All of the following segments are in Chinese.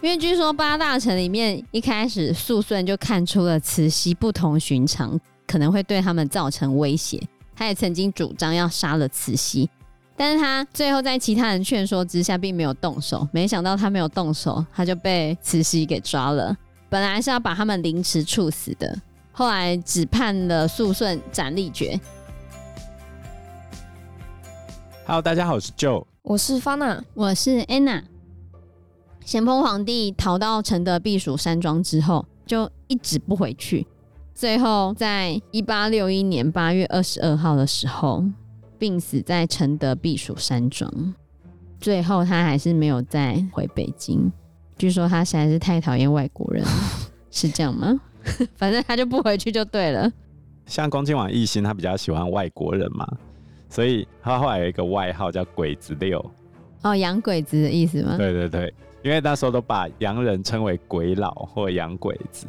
因为据说八大臣里面一开始苏顺就看出了慈禧不同寻常，可能会对他们造成威胁。他也曾经主张要杀了慈禧，但是他最后在其他人劝说之下，并没有动手。没想到他没有动手，他就被慈禧给抓了。本来是要把他们凌迟处死的，后来只判了苏顺斩立决。Hello，大家好，我是 Joe，我是 Fana，我是 Anna。咸丰皇帝逃到承德避暑山庄之后，就一直不回去。最后，在一八六一年八月二十二号的时候，病死在承德避暑山庄。最后，他还是没有再回北京。据说他实在是太讨厌外国人，是这样吗？反正他就不回去就对了。像恭亲王奕欣，他比较喜欢外国人嘛，所以他后来有一个外号叫“鬼子六”。哦，洋鬼子的意思吗？对对对，因为那时候都把洋人称为鬼佬或洋鬼子。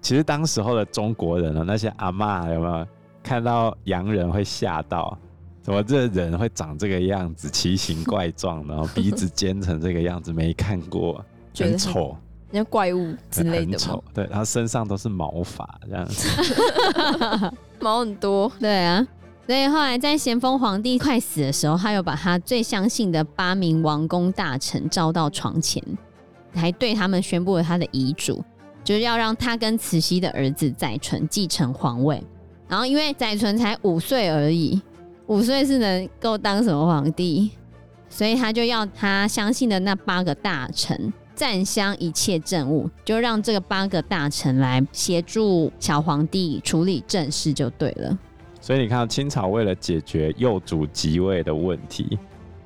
其实当时候的中国人呢，那些阿妈有没有看到洋人会吓到？怎么这人会长这个样子，奇形怪状，然后鼻子尖成这个样子，没看过，很丑，那怪物之类的。很丑，对，然后身上都是毛发这样子，毛很多。对啊，所以后来在咸丰皇帝快死的时候，他又把他最相信的八名王公大臣召到床前，还对他们宣布了他的遗嘱。就是要让他跟慈禧的儿子载淳继承皇位，然后因为载淳才五岁而已，五岁是能够当什么皇帝？所以他就要他相信的那八个大臣暂相一切政务，就让这个八个大臣来协助小皇帝处理政事就对了。所以你看，清朝为了解决幼主即位的问题，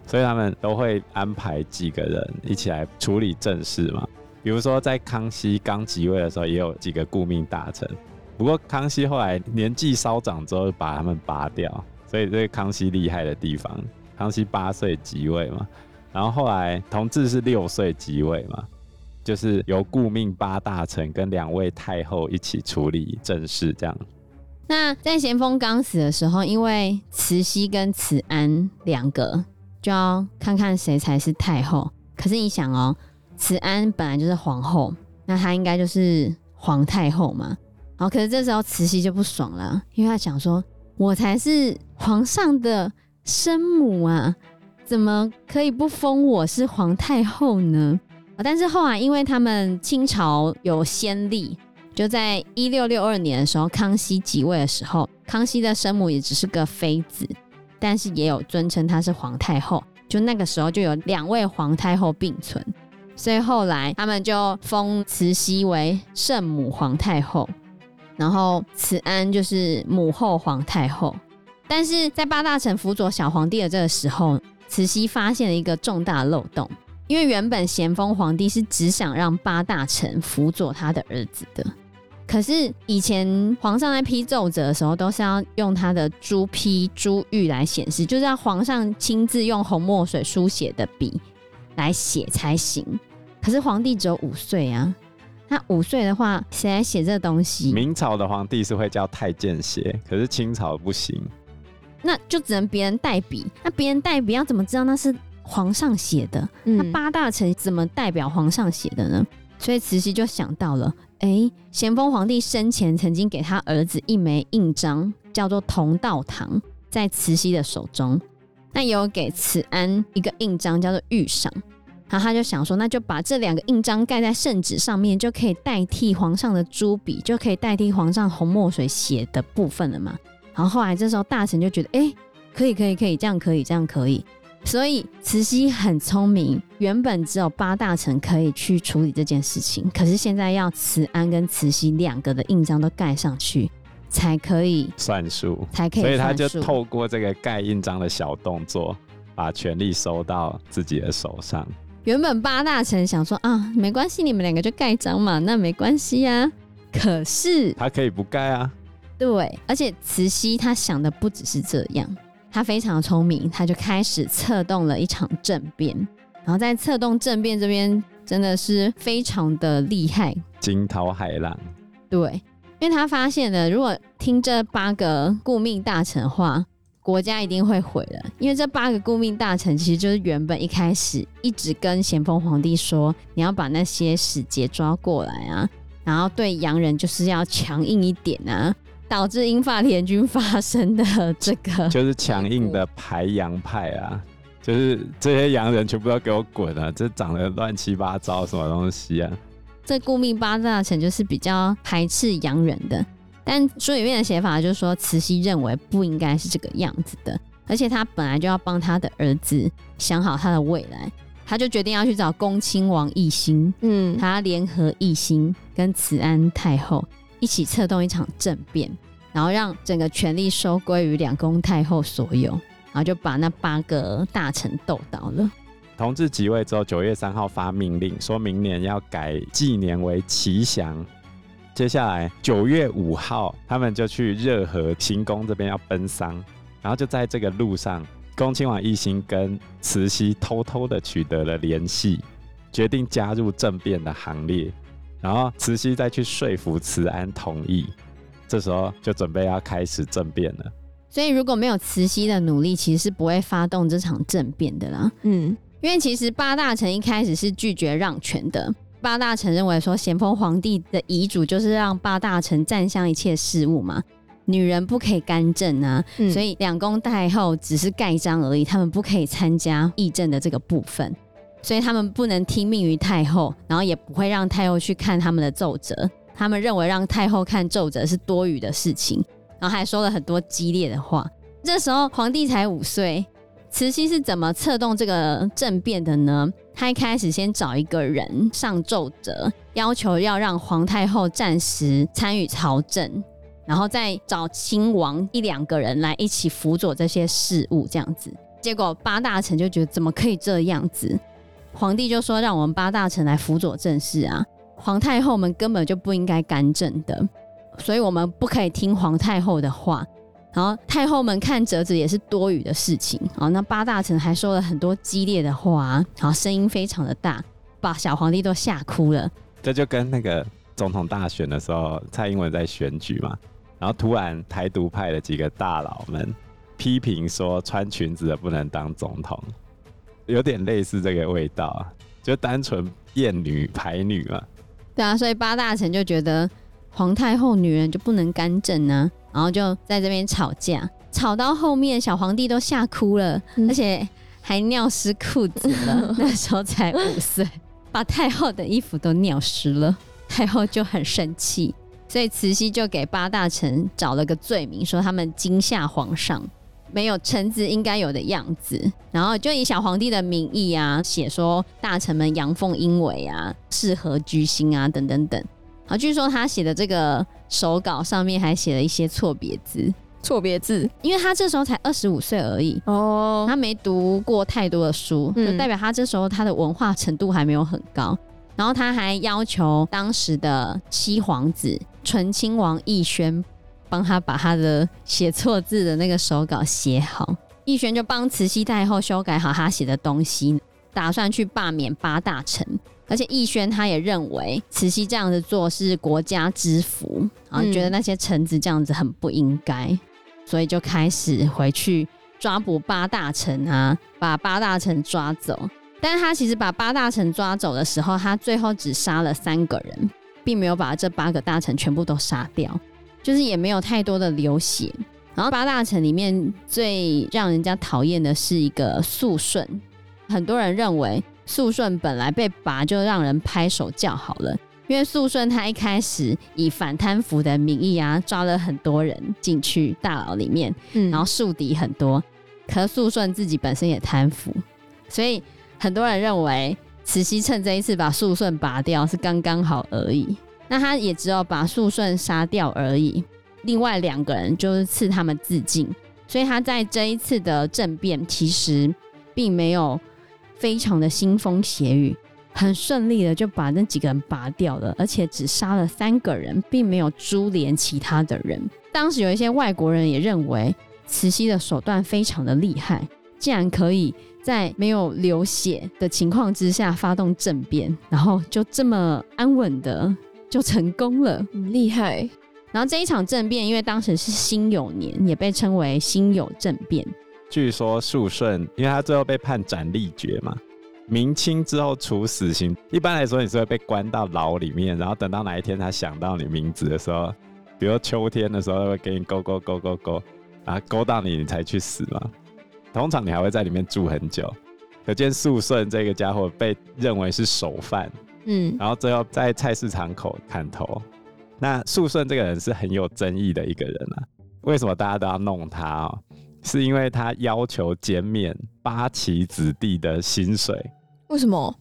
所以他们都会安排几个人一起来处理政事嘛。比如说，在康熙刚即位的时候，也有几个顾命大臣。不过，康熙后来年纪稍长之后，把他们拔掉。所以，这是康熙厉害的地方。康熙八岁即位嘛，然后后来同治是六岁即位嘛，就是由顾命八大臣跟两位太后一起处理政事，这样。那在咸丰刚死的时候，因为慈禧跟慈安两个就要看看谁才是太后。可是你想哦。慈安本来就是皇后，那她应该就是皇太后嘛。然后，可是这时候慈禧就不爽了，因为她想说：“我才是皇上的生母啊，怎么可以不封我是皇太后呢？”但是后来，因为他们清朝有先例，就在一六六二年的时候，康熙即位的时候，康熙的生母也只是个妃子，但是也有尊称她是皇太后。就那个时候，就有两位皇太后并存。所以后来他们就封慈禧为圣母皇太后，然后慈安就是母后皇太后。但是在八大臣辅佐小皇帝的这个时候，慈禧发现了一个重大漏洞，因为原本咸丰皇帝是只想让八大臣辅佐他的儿子的，可是以前皇上在批奏折的时候，都是要用他的朱批朱玉来显示，就是要皇上亲自用红墨水书写的笔来写才行。可是皇帝只有五岁啊，那五岁的话，谁来写这东西？明朝的皇帝是会叫太监写，可是清朝不行，那就只能别人代笔。那别人代笔要怎么知道那是皇上写的？嗯、那八大臣怎么代表皇上写的呢？所以慈禧就想到了，哎、咸丰皇帝生前曾经给他儿子一枚印章，叫做同道堂，在慈禧的手中。那有给慈安一个印章，叫做御赏。然后他就想说，那就把这两个印章盖在圣旨上面，就可以代替皇上的朱笔，就可以代替皇上红墨水写的部分了嘛。然后后来这时候大臣就觉得，哎，可以可以可以，这样可以这样可以。所以慈禧很聪明，原本只有八大臣可以去处理这件事情，可是现在要慈安跟慈禧两个的印章都盖上去，才可以算数，才可以。所以他就透过这个盖印章的小动作，把权力收到自己的手上。原本八大臣想说啊，没关系，你们两个就盖章嘛，那没关系呀、啊。可是他可以不盖啊。对，而且慈禧她想的不只是这样，她非常聪明，他就开始策动了一场政变。然后在策动政变这边真的是非常的厉害，惊涛骇浪。对，因为他发现了，如果听这八个顾命大臣话，国家一定会毁了，因为这八个顾命大臣其实就是原本一开始一直跟咸丰皇帝说，你要把那些使节抓过来啊，然后对洋人就是要强硬一点啊，导致英法联军发生的这个 就是强硬的排洋派啊，就是这些洋人全部都给我滚啊，这长得乱七八糟什么东西啊？这顾命八大臣就是比较排斥洋人的。但书里面的写法就是说，慈禧认为不应该是这个样子的，而且他本来就要帮他的儿子想好他的未来，他就决定要去找恭亲王奕欣，嗯，他联合奕欣跟慈安太后一起策动一场政变，然后让整个权力收归于两宫太后所有，然后就把那八个大臣斗倒了。同治即位之后，九月三号发命令，说明年要改纪年为祺祥。接下来九月五号，他们就去热河行宫这边要奔丧，然后就在这个路上，恭亲王奕欣跟慈禧偷偷的取得了联系，决定加入政变的行列。然后慈禧再去说服慈安同意，这时候就准备要开始政变了。所以如果没有慈禧的努力，其实是不会发动这场政变的啦。嗯，因为其实八大臣一开始是拒绝让权的。八大臣认为说，咸丰皇帝的遗嘱就是让八大臣占相一切事务嘛，女人不可以干政啊，嗯、所以两宫太后只是盖章而已，他们不可以参加议政的这个部分，所以他们不能听命于太后，然后也不会让太后去看他们的奏折，他们认为让太后看奏折是多余的事情，然后还说了很多激烈的话。这时候皇帝才五岁。慈禧是怎么策动这个政变的呢？她一开始先找一个人上奏折，要求要让皇太后暂时参与朝政，然后再找亲王一两个人来一起辅佐这些事务，这样子。结果八大臣就觉得怎么可以这样子？皇帝就说让我们八大臣来辅佐政事啊，皇太后们根本就不应该干政的，所以我们不可以听皇太后的话。然后太后们看折子也是多余的事情啊。那八大臣还说了很多激烈的话，然后声音非常的大，把小皇帝都吓哭了。这就跟那个总统大选的时候，蔡英文在选举嘛，然后突然台独派的几个大佬们批评说，穿裙子的不能当总统，有点类似这个味道啊，就单纯厌女排女嘛。对啊，所以八大臣就觉得皇太后女人就不能干政呢。然后就在这边吵架，吵到后面小皇帝都吓哭了，嗯、而且还尿湿裤子了。那时候才五岁，把太后的衣服都尿湿了，太后就很生气，所以慈禧就给八大臣找了个罪名，说他们惊吓皇上，没有臣子应该有的样子。然后就以小皇帝的名义啊，写说大臣们阳奉阴违啊，适合居心啊，等等等。好，据说他写的这个手稿上面还写了一些错别字，错别字，因为他这时候才二十五岁而已哦，他没读过太多的书，就代表他这时候他的文化程度还没有很高。然后他还要求当时的七皇子醇亲王奕轩帮他把他的写错字的那个手稿写好，奕轩就帮慈禧太后修改好他写的东西，打算去罢免八大臣。而且奕轩他也认为慈禧这样子做是国家之福，然后觉得那些臣子这样子很不应该，嗯、所以就开始回去抓捕八大臣啊，把八大臣抓走。但是他其实把八大臣抓走的时候，他最后只杀了三个人，并没有把这八个大臣全部都杀掉，就是也没有太多的流血。然后八大臣里面最让人家讨厌的是一个肃顺，很多人认为。肃顺本来被拔就让人拍手叫好了，因为肃顺他一开始以反贪腐的名义啊，抓了很多人进去大牢里面，嗯，然后树敌很多。可肃顺自己本身也贪腐，所以很多人认为慈禧趁这一次把肃顺拔掉是刚刚好而已。那他也只有把肃顺杀掉而已，另外两个人就是赐他们自尽。所以他在这一次的政变其实并没有。非常的腥风血雨，很顺利的就把那几个人拔掉了，而且只杀了三个人，并没有株连其他的人。当时有一些外国人也认为慈禧的手段非常的厉害，竟然可以在没有流血的情况之下发动政变，然后就这么安稳的就成功了，很厉害。然后这一场政变，因为当时是辛酉年，也被称为辛酉政变。据说肃顺，因为他最后被判斩立决嘛，明清之后处死刑。一般来说，你是会被关到牢里面，然后等到哪一天他想到你名字的时候，比如秋天的时候，会给你勾勾勾勾勾，然后勾到你，你才去死嘛。通常你还会在里面住很久。可见肃顺这个家伙被认为是首犯，嗯，然后最后在菜市场口砍头。那肃顺这个人是很有争议的一个人啊。为什么大家都要弄他哦？是因为他要求减免八旗子弟的薪水。为什么？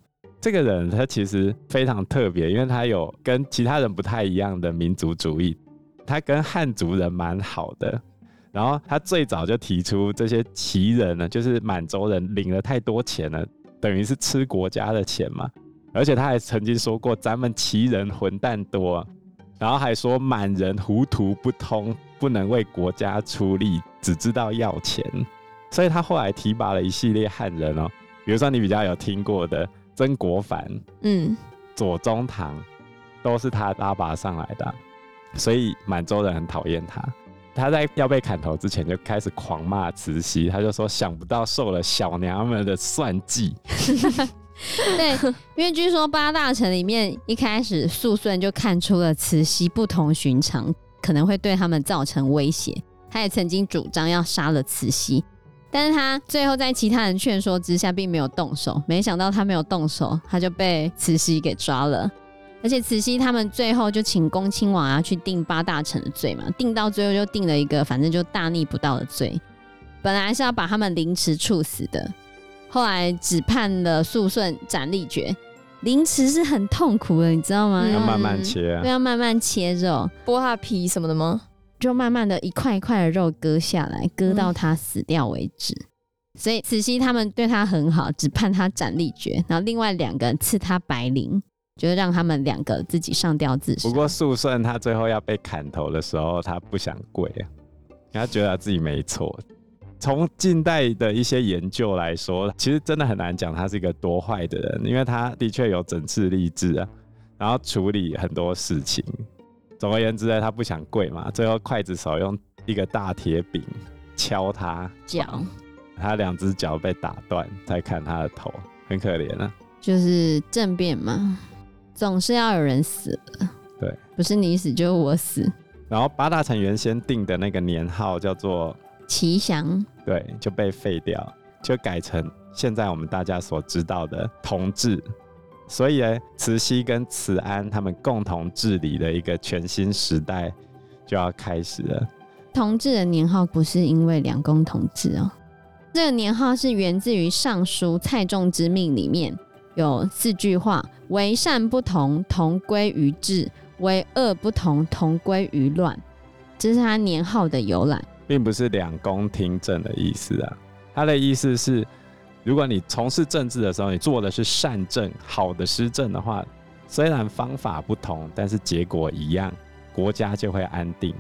这个人他其实非常特别，因为他有跟其他人不太一样的民族主义。他跟汉族人蛮好的，然后他最早就提出这些旗人呢，就是满洲人领了太多钱了，等于是吃国家的钱嘛。而且他还曾经说过，咱们旗人混蛋多。然后还说满人糊涂不通，不能为国家出力，只知道要钱。所以他后来提拔了一系列汉人哦，比如说你比较有听过的曾国藩，嗯，左宗棠，都是他拉拔上来的。所以满洲人很讨厌他。他在要被砍头之前就开始狂骂慈禧，他就说想不到受了小娘们的算计。对，因为据说八大臣里面一开始肃顺就看出了慈禧不同寻常，可能会对他们造成威胁。他也曾经主张要杀了慈禧，但是他最后在其他人劝说之下，并没有动手。没想到他没有动手，他就被慈禧给抓了。而且慈禧他们最后就请恭亲王啊去定八大臣的罪嘛，定到最后就定了一个反正就大逆不道的罪，本来是要把他们凌迟处死的。后来只判了肃顺斩立决，凌迟是很痛苦的，你知道吗？嗯、要慢慢切啊，要慢慢切肉，剥他皮什么的吗？就慢慢的一块一块的肉割下来，割到他死掉为止。嗯、所以慈禧他们对他很好，只判他斩立决，然后另外两个人赐他白绫，就是让他们两个自己上吊自杀。不过肃顺他最后要被砍头的时候，他不想跪啊，他觉得他自己没错。从近代的一些研究来说，其实真的很难讲他是一个多坏的人，因为他的确有整治吏治啊，然后处理很多事情。总而言之呢，他不想跪嘛，最后刽子手用一个大铁柄敲他脚，他两只脚被打断，再砍他的头，很可怜啊。就是政变嘛，总是要有人死的。对，不是你死就是我死。然后八大臣原先定的那个年号叫做。祺祥，对，就被废掉，就改成现在我们大家所知道的同治。所以呢，慈禧跟慈安他们共同治理的一个全新时代就要开始了。同治的年号不是因为两宫同治哦，这个年号是源自于《尚书》蔡仲之命里面有四句话：为善不同，同归于治；为恶不同，同归于乱。这是他年号的由来。并不是两宫听政的意思啊，他的意思是，如果你从事政治的时候，你做的是善政、好的施政的话，虽然方法不同，但是结果一样，国家就会安定；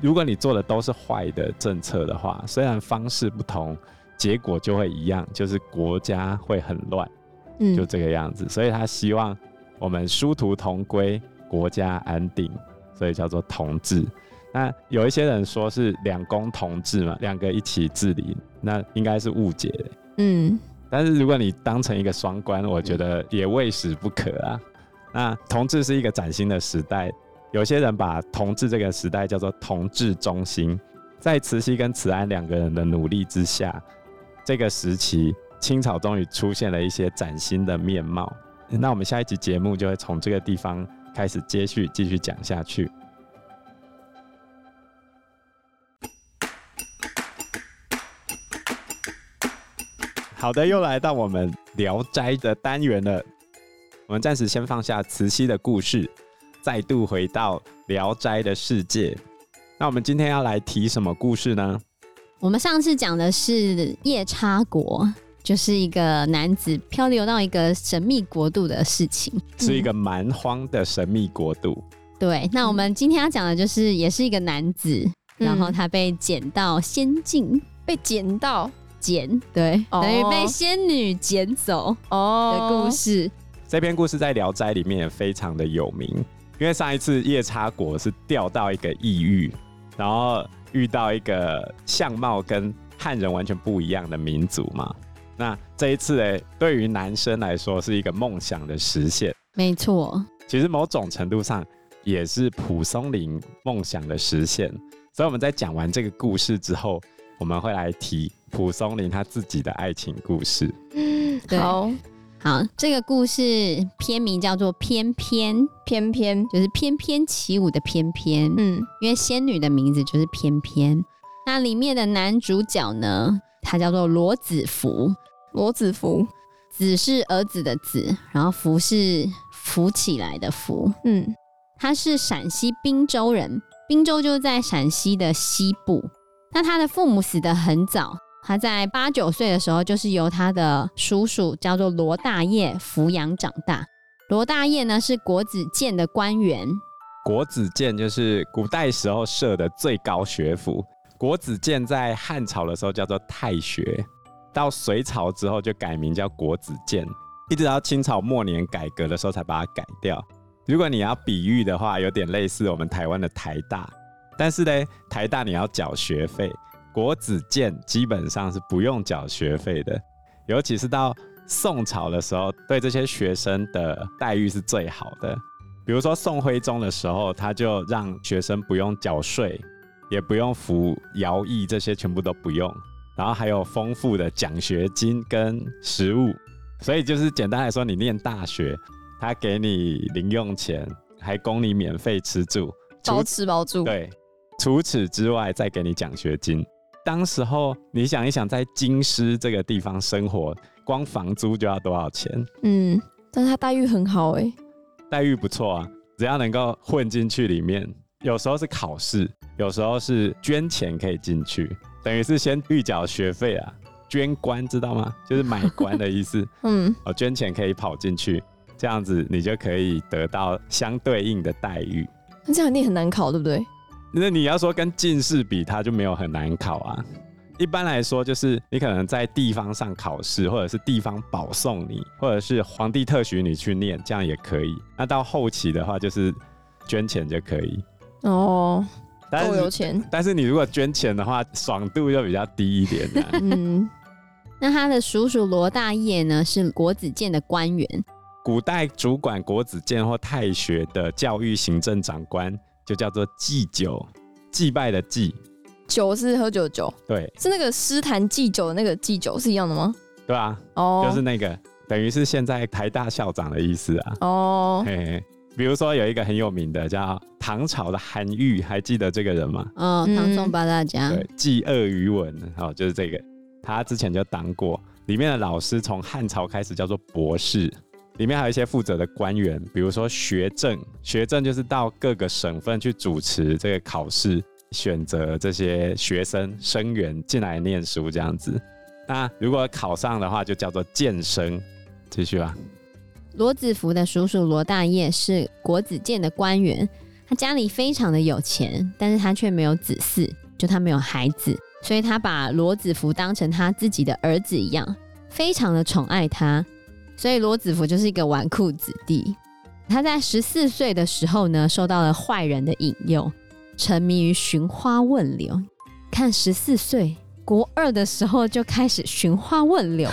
如果你做的都是坏的政策的话，虽然方式不同，结果就会一样，就是国家会很乱，就这个样子。所以他希望我们殊途同归，国家安定，所以叫做同治。那有一些人说是两宫同治嘛，两个一起治理，那应该是误解的。嗯，但是如果你当成一个双关，我觉得也未始不可啊。那同治是一个崭新的时代，有些人把同治这个时代叫做同治中心。在慈禧跟慈安两个人的努力之下，这个时期清朝终于出现了一些崭新的面貌。那我们下一集节目就会从这个地方开始接续继续讲下去。好的，又来到我们聊斋的单元了。我们暂时先放下慈禧的故事，再度回到聊斋的世界。那我们今天要来提什么故事呢？我们上次讲的是夜叉国，就是一个男子漂流到一个神秘国度的事情，是一个蛮荒的神秘国度。嗯、对，那我们今天要讲的就是，也是一个男子，嗯、然后他被捡到仙境，被捡到。捡对，等于被仙女捡走哦的故事。这篇故事在《聊斋》里面也非常的有名。因为上一次夜叉国是掉到一个异域，然后遇到一个相貌跟汉人完全不一样的民族嘛。那这一次呢，对于男生来说是一个梦想的实现。没错，其实某种程度上也是蒲松龄梦想的实现。所以我们在讲完这个故事之后，我们会来提蒲松龄他自己的爱情故事。好。好，这个故事片名叫做《翩翩》，翩翩就是翩翩起舞的翩翩。嗯，因为仙女的名字就是翩翩。那里面的男主角呢，他叫做罗子福。罗子福，子是儿子的子，然后福是浮起来的福。嗯，他是陕西滨州人，滨州就在陕西的西部。那他的父母死得很早。他在八九岁的时候，就是由他的叔叔叫做罗大业抚养长大。罗大业呢，是国子监的官员。国子监就是古代时候设的最高学府。国子监在汉朝的时候叫做太学，到隋朝之后就改名叫国子监，一直到清朝末年改革的时候才把它改掉。如果你要比喻的话，有点类似我们台湾的台大，但是呢，台大你要缴学费。国子监基本上是不用缴学费的，尤其是到宋朝的时候，对这些学生的待遇是最好的。比如说宋徽宗的时候，他就让学生不用缴税，也不用服徭役，这些全部都不用，然后还有丰富的奖学金跟食物。所以就是简单来说，你念大学，他给你零用钱，还供你免费吃住，包吃包住。对，除此之外再给你奖学金。当时候，你想一想，在京师这个地方生活，光房租就要多少钱？嗯，但是他待遇很好哎，待遇不错啊，只要能够混进去里面，有时候是考试，有时候是捐钱可以进去，等于是先预缴学费啊，捐官知道吗？就是买官的意思。嗯，哦，捐钱可以跑进去，这样子你就可以得到相对应的待遇。那这样一定很难考，对不对？那你要说跟进士比，他就没有很难考啊。一般来说，就是你可能在地方上考试，或者是地方保送你，或者是皇帝特许你去念，这样也可以。那到后期的话，就是捐钱就可以。哦，但是够有钱。但是你如果捐钱的话，爽度就比较低一点的。嗯，那他的叔叔罗大业呢，是国子监的官员。古代主管国子监或太学的教育行政长官。就叫做祭酒，祭拜的祭，酒是喝酒的酒，对，是那个诗坛祭酒的那个祭酒是一样的吗？对啊，哦，就是那个，等于是现在台大校长的意思啊。哦，嘿嘿，比如说有一个很有名的叫唐朝的韩愈，还记得这个人吗？哦，唐宋八大家，对，祭鳄鱼文，哦，就是这个，他之前就当过，里面的老师从汉朝开始叫做博士。里面还有一些负责的官员，比如说学政，学政就是到各个省份去主持这个考试，选择这些学生生源进来念书这样子。那如果考上的话，就叫做荐生。继续吧。罗子福的叔叔罗大业是国子监的官员，他家里非常的有钱，但是他却没有子嗣，就他没有孩子，所以他把罗子福当成他自己的儿子一样，非常的宠爱他。所以罗子福就是一个纨绔子弟。他在十四岁的时候呢，受到了坏人的引诱，沉迷于寻花问柳。看十四岁，国二的时候就开始寻花问柳，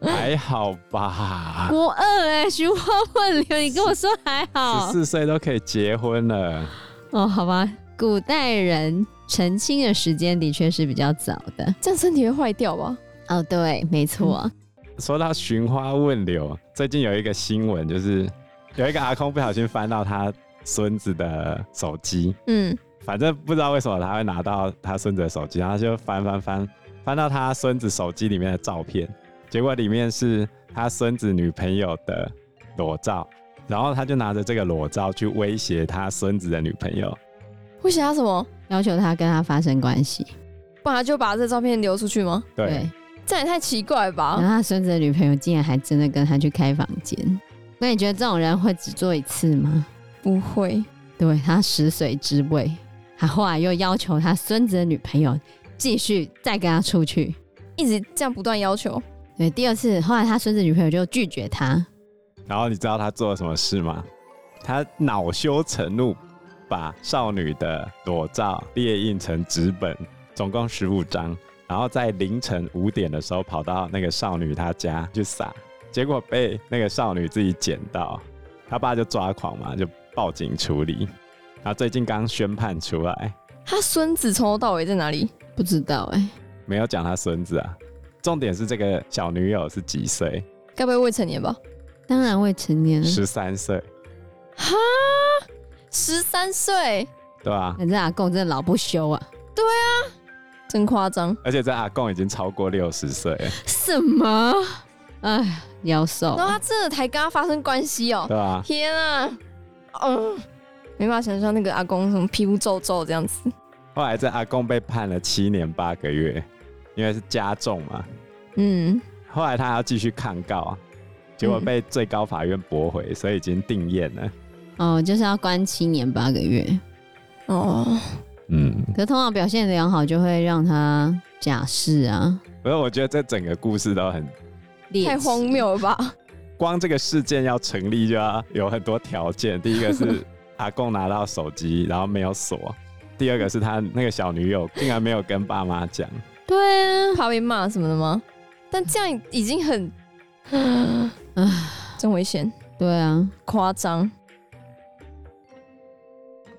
还好吧？国二哎、欸，寻花问柳，你跟我说还好？十四岁都可以结婚了。哦，好吧，古代人成亲的时间的确是比较早的，这样身体会坏掉吧？哦，对，没错。嗯说到寻花问柳，最近有一个新闻，就是有一个阿空不小心翻到他孙子的手机，嗯，反正不知道为什么他会拿到他孙子的手机，然后就翻翻翻，翻到他孙子手机里面的照片，结果里面是他孙子女朋友的裸照，然后他就拿着这个裸照去威胁他孙子的女朋友，威胁他什么？要求他跟他发生关系，不然就把这照片流出去吗？对。对这也太奇怪吧！然后他孙子的女朋友竟然还真的跟他去开房间。那你觉得这种人会只做一次吗？不会。对，他食髓知味，他后来又要求他孙子的女朋友继续再跟他出去，一直这样不断要求。对，第二次后来他孙子女朋友就拒绝他。然后你知道他做了什么事吗？他恼羞成怒，把少女的裸照列印成纸本，总共十五张，然后在凌晨五点的时候跑到那个少女她家去撒，结果被那个少女自己捡到，他爸就抓狂嘛，就报警处理。他最近刚宣判出来，他孙子从头到尾在哪里？不知道哎、欸，没有讲他孙子啊。重点是这个小女友是几岁？该不会未成年吧？当然未成年，十三岁。哈，十三岁，对啊，你这阿公真的老不休啊！对啊，真夸张。而且这阿公已经超过六十岁了。什么？哎，夭寿。然后他真的才跟他发生关系哦、喔。对啊。天啊，嗯，没办法想象那个阿公什么皮肤皱皱这样子。后来这阿公被判了七年八个月，因为是加重嘛。嗯。后来他还要继续抗告啊，结果被最高法院驳回，所以已经定谳了。哦，就是要关七年八个月。哦，嗯。可是通常表现良好，就会让他假释啊。不是，我觉得这整个故事都很太荒谬了吧？光这个事件要成立，就要有很多条件。第一个是 阿公拿到手机，然后没有锁；第二个是他那个小女友竟然没有跟爸妈讲。对啊，怕被骂什么的吗？但这样已经很，啊，真危险。对啊，夸张。